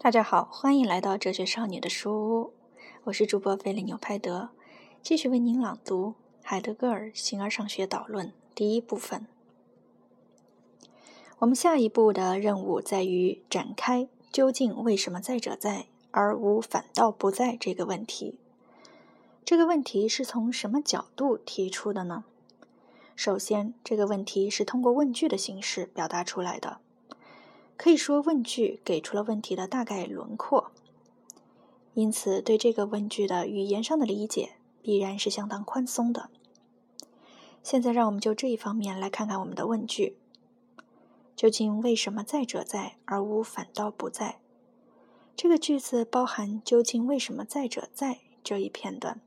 大家好，欢迎来到哲学少女的书屋，我是主播菲利纽派德，继续为您朗读海德格尔《形而上学导论》第一部分。我们下一步的任务在于展开究竟为什么在者在而无反倒不在这个问题。这个问题是从什么角度提出的呢？首先，这个问题是通过问句的形式表达出来的。可以说，问句给出了问题的大概轮廓，因此对这个问句的语言上的理解必然是相当宽松的。现在，让我们就这一方面来看看我们的问句：究竟为什么在者在而无反倒不在？这个句子包含“究竟为什么在者在”这一片段。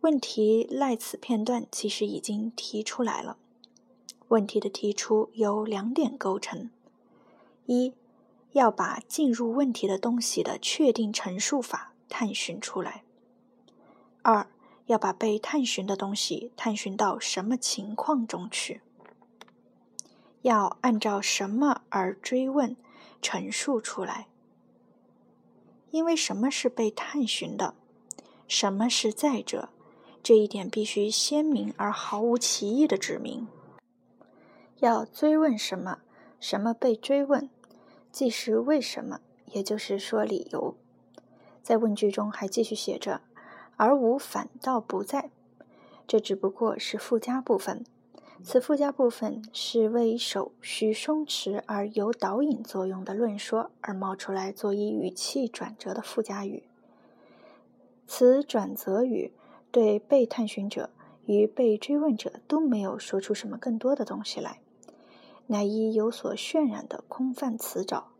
问题赖此片段其实已经提出来了。问题的提出由两点构成：一，要把进入问题的东西的确定陈述法探寻出来；二，要把被探寻的东西探寻到什么情况中去，要按照什么而追问陈述出来。因为什么是被探寻的，什么是在者？这一点必须鲜明而毫无歧义的指明。要追问什么，什么被追问，即是为什么，也就是说理由。在问句中还继续写着“而无反倒不在”，这只不过是附加部分。此附加部分是为手需松弛而有导引作用的论说而冒出来做一语气转折的附加语。此转折语。对被探寻者与被追问者都没有说出什么更多的东西来，乃一有所渲染的空泛词藻。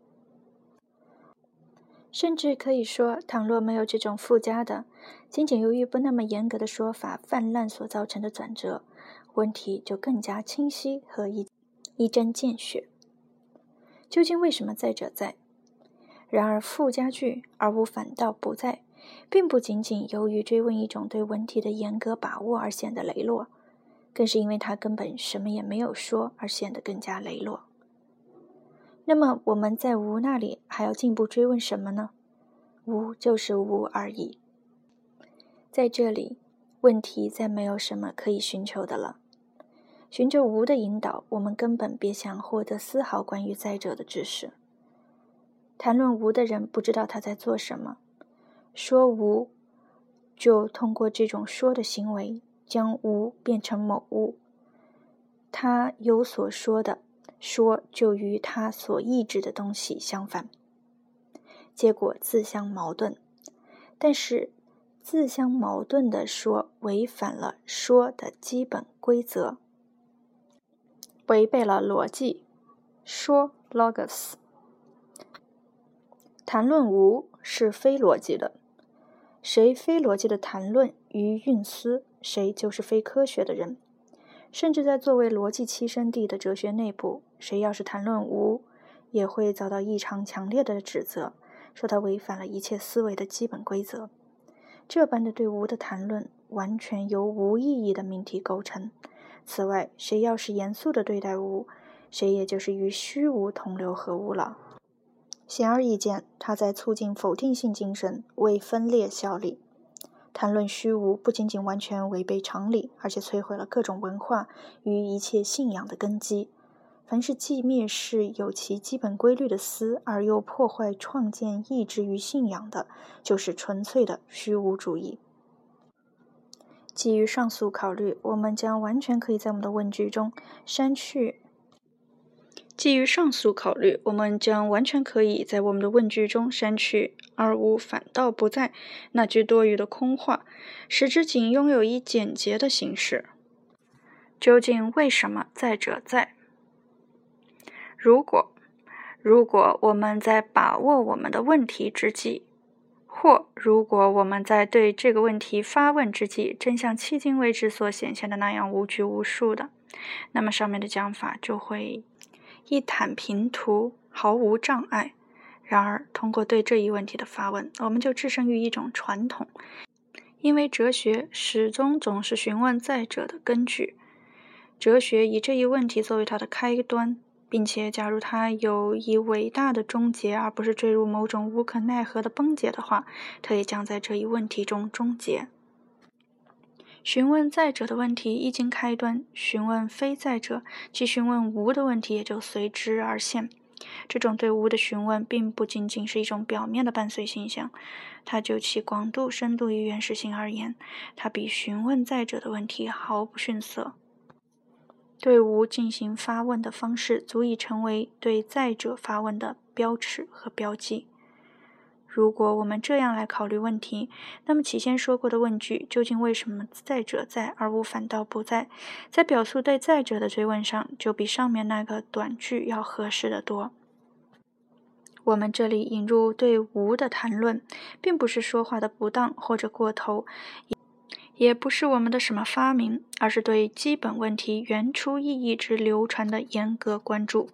甚至可以说，倘若没有这种附加的，仅仅由于不那么严格的说法泛滥所造成的转折，问题就更加清晰和一一针见血。究竟为什么在者在？然而附加句而无反倒不在。并不仅仅由于追问一种对问题的严格把握而显得羸弱，更是因为他根本什么也没有说而显得更加羸弱。那么我们在无那里还要进一步追问什么呢？无就是无而已。在这里，问题再没有什么可以寻求的了。寻求无的引导，我们根本别想获得丝毫关于在者的知识。谈论无的人不知道他在做什么。说无，就通过这种说的行为，将无变成某物。他有所说的说，就与他所抑制的东西相反，结果自相矛盾。但是，自相矛盾的说违反了说的基本规则，违背了逻辑。说 logos，谈论无是非逻辑的。谁非逻辑的谈论与运思，谁就是非科学的人。甚至在作为逻辑栖身地的哲学内部，谁要是谈论无，也会遭到异常强烈的指责，说他违反了一切思维的基本规则。这般的对无的谈论，完全由无意义的命题构成。此外，谁要是严肃地对待无，谁也就是与虚无同流合污了。显而易见，他在促进否定性精神，为分裂效力。谈论虚无，不仅仅完全违背常理，而且摧毁了各种文化与一切信仰的根基。凡是既蔑视有其基本规律的思，而又破坏创建意志与信仰的，就是纯粹的虚无主义。基于上述考虑，我们将完全可以在我们的问句中删去。基于上述考虑，我们将完全可以在我们的问句中删去“而无反倒不在”那句多余的空话，使之仅拥有一简洁的形式。究竟为什么在者在？如果如果我们在把握我们的问题之际，或如果我们在对这个问题发问之际，真像迄今为止所显现的那样无拘无束的，那么上面的讲法就会。一坦平图，毫无障碍。然而，通过对这一问题的发问，我们就置身于一种传统，因为哲学始终总是询问在者的根据。哲学以这一问题作为它的开端，并且，假如它有以伟大的终结，而不是坠入某种无可奈何的崩解的话，它也将在这一问题中终结。询问在者的问题一经开端，询问非在者即询问无的问题也就随之而现。这种对无的询问，并不仅仅是一种表面的伴随现象，它就其广度、深度与原始性而言，它比询问在者的问题毫不逊色。对无进行发问的方式，足以成为对在者发问的标尺和标记。如果我们这样来考虑问题，那么起先说过的问句“究竟为什么在者在而无反倒不在”，在表述对在者的追问上，就比上面那个短句要合适的多。我们这里引入对无的谈论，并不是说话的不当或者过头。也也不是我们的什么发明，而是对基本问题原初意义之流传的严格关注。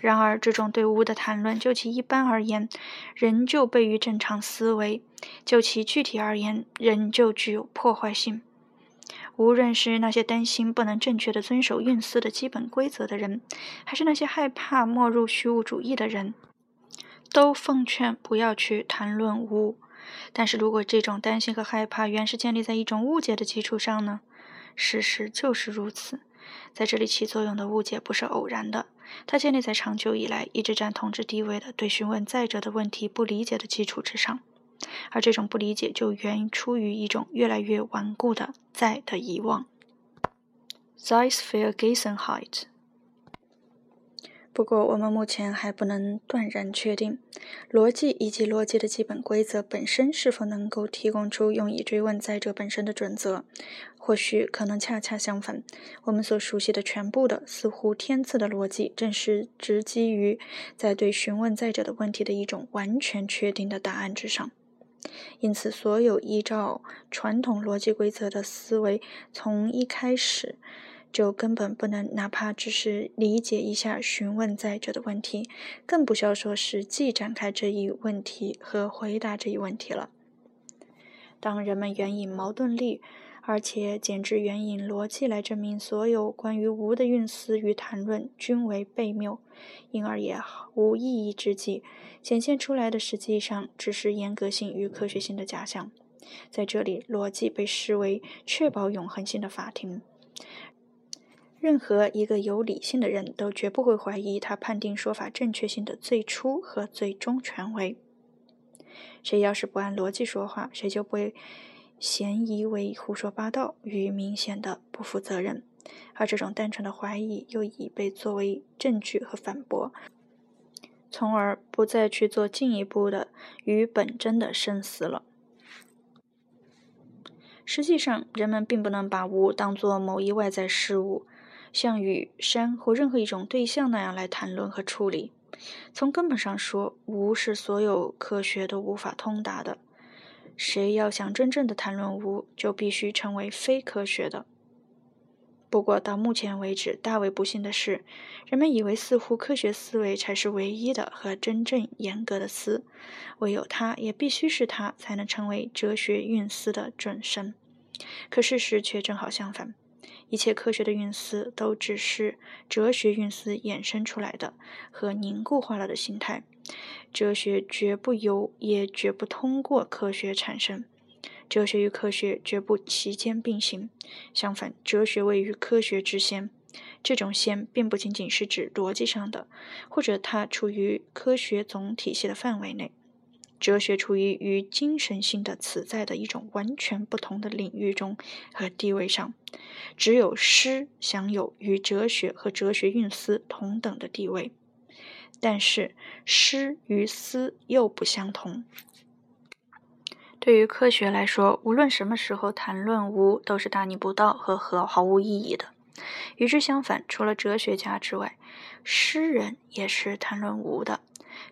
然而，这种对无的谈论，就其一般而言，仍旧悖于正常思维；就其具体而言，仍旧具有破坏性。无论是那些担心不能正确的遵守运思的基本规则的人，还是那些害怕没入虚无主义的人，都奉劝不要去谈论无。但是如果这种担心和害怕原是建立在一种误解的基础上呢？事实就是如此。在这里起作用的误解不是偶然的，它建立在长久以来一直占统治地位的对询问在者的问题不理解的基础之上，而这种不理解就源于出于一种越来越顽固的在的遗忘。Zeitvergessenheit。不过，我们目前还不能断然确定，逻辑以及逻辑的基本规则本身是否能够提供出用以追问在者本身的准则。或许可能恰恰相反，我们所熟悉的全部的似乎天赐的逻辑，正是直基于在对询问在者的问题的一种完全确定的答案之上。因此，所有依照传统逻辑规则的思维，从一开始。就根本不能，哪怕只是理解一下询问在者的问题，更不需要说实际展开这一问题和回答这一问题了。当人们援引矛盾力，而且简直援引逻辑来证明所有关于无的运思与谈论均为悖谬，因而也无意义之际，显现出来的实际上只是严格性与科学性的假象。在这里，逻辑被视为确保永恒性的法庭。任何一个有理性的人都绝不会怀疑他判定说法正确性的最初和最终权威。谁要是不按逻辑说话，谁就被嫌疑为胡说八道与明显的不负责任。而这种单纯的怀疑又已被作为证据和反驳，从而不再去做进一步的与本真的深思了。实际上，人们并不能把无当作某一外在事物。像与山或任何一种对象那样来谈论和处理。从根本上说，无是所有科学都无法通达的。谁要想真正的谈论无，就必须成为非科学的。不过到目前为止，大为不幸的是，人们以为似乎科学思维才是唯一的和真正严格的思，唯有它，也必须是它，才能成为哲学运思的准绳。可事实却正好相反。一切科学的运思都只是哲学运思衍生出来的和凝固化了的形态。哲学绝不由，也绝不通过科学产生。哲学与科学绝不齐肩并行。相反，哲学位于科学之先。这种先并不仅仅是指逻辑上的，或者它处于科学总体系的范围内。哲学处于与精神性的此在的一种完全不同的领域中和地位上，只有诗享有与哲学和哲学运思同等的地位，但是诗与思又不相同。对于科学来说，无论什么时候谈论无，都是大逆不道和和毫无意义的。与之相反，除了哲学家之外，诗人也是谈论无的。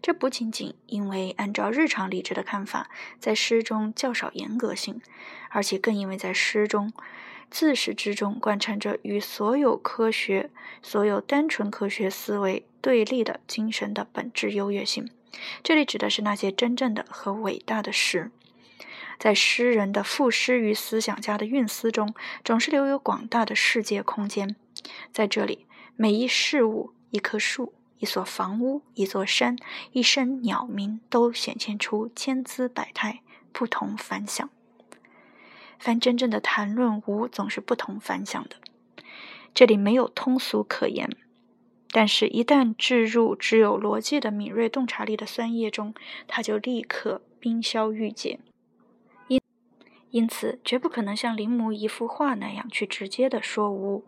这不仅仅因为按照日常理智的看法，在诗中较少严格性，而且更因为在诗中自始至终贯穿着与所有科学、所有单纯科学思维对立的精神的本质优越性。这里指的是那些真正的和伟大的诗，在诗人的赋诗与思想家的运思中，总是留有广大的世界空间。在这里，每一事物。一棵树、一所房屋、一座山、一声鸟鸣，都显现出千姿百态、不同凡响。凡真正的谈论无，总是不同凡响的。这里没有通俗可言，但是，一旦置入只有逻辑的敏锐洞察力的酸液中，它就立刻冰消玉解。因因此，绝不可能像临摹一幅画那样去直接的说无。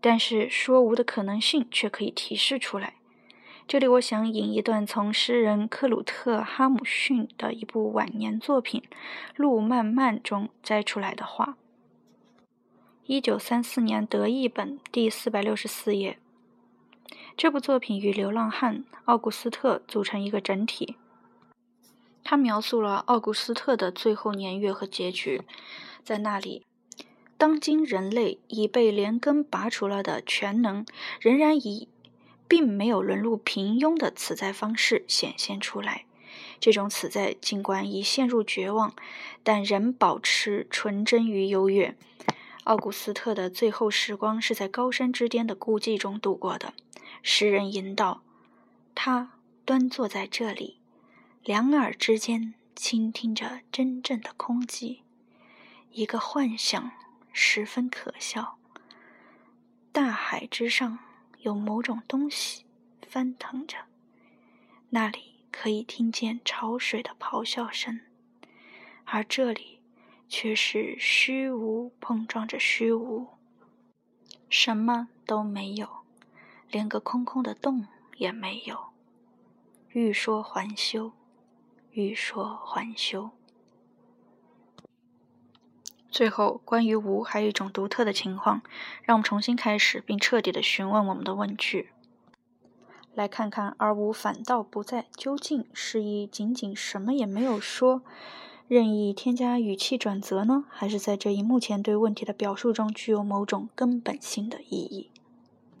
但是说无的可能性却可以提示出来。这里我想引一段从诗人克鲁特·哈姆逊的一部晚年作品《路漫漫》中摘出来的话。一九三四年德译本第四百六十四页。这部作品与流浪汉奥古斯特组成一个整体。他描述了奥古斯特的最后年月和结局，在那里。当今人类已被连根拔除了的全能，仍然以并没有沦入平庸的此在方式显现出来。这种此在尽管已陷入绝望，但仍保持纯真与优越。奥古斯特的最后时光是在高山之巅的孤寂中度过的。诗人吟道：“他端坐在这里，两耳之间倾听着真正的空寂，一个幻想。”十分可笑。大海之上有某种东西翻腾着，那里可以听见潮水的咆哮声，而这里却是虚无碰撞着虚无，什么都没有，连个空空的洞也没有。欲说还休，欲说还休。最后，关于无还有一种独特的情况，让我们重新开始，并彻底的询问我们的问句。来看看“而无反倒不在”究竟是以仅仅什么也没有说，任意添加语气转折呢，还是在这一目前对问题的表述中具有某种根本性的意义？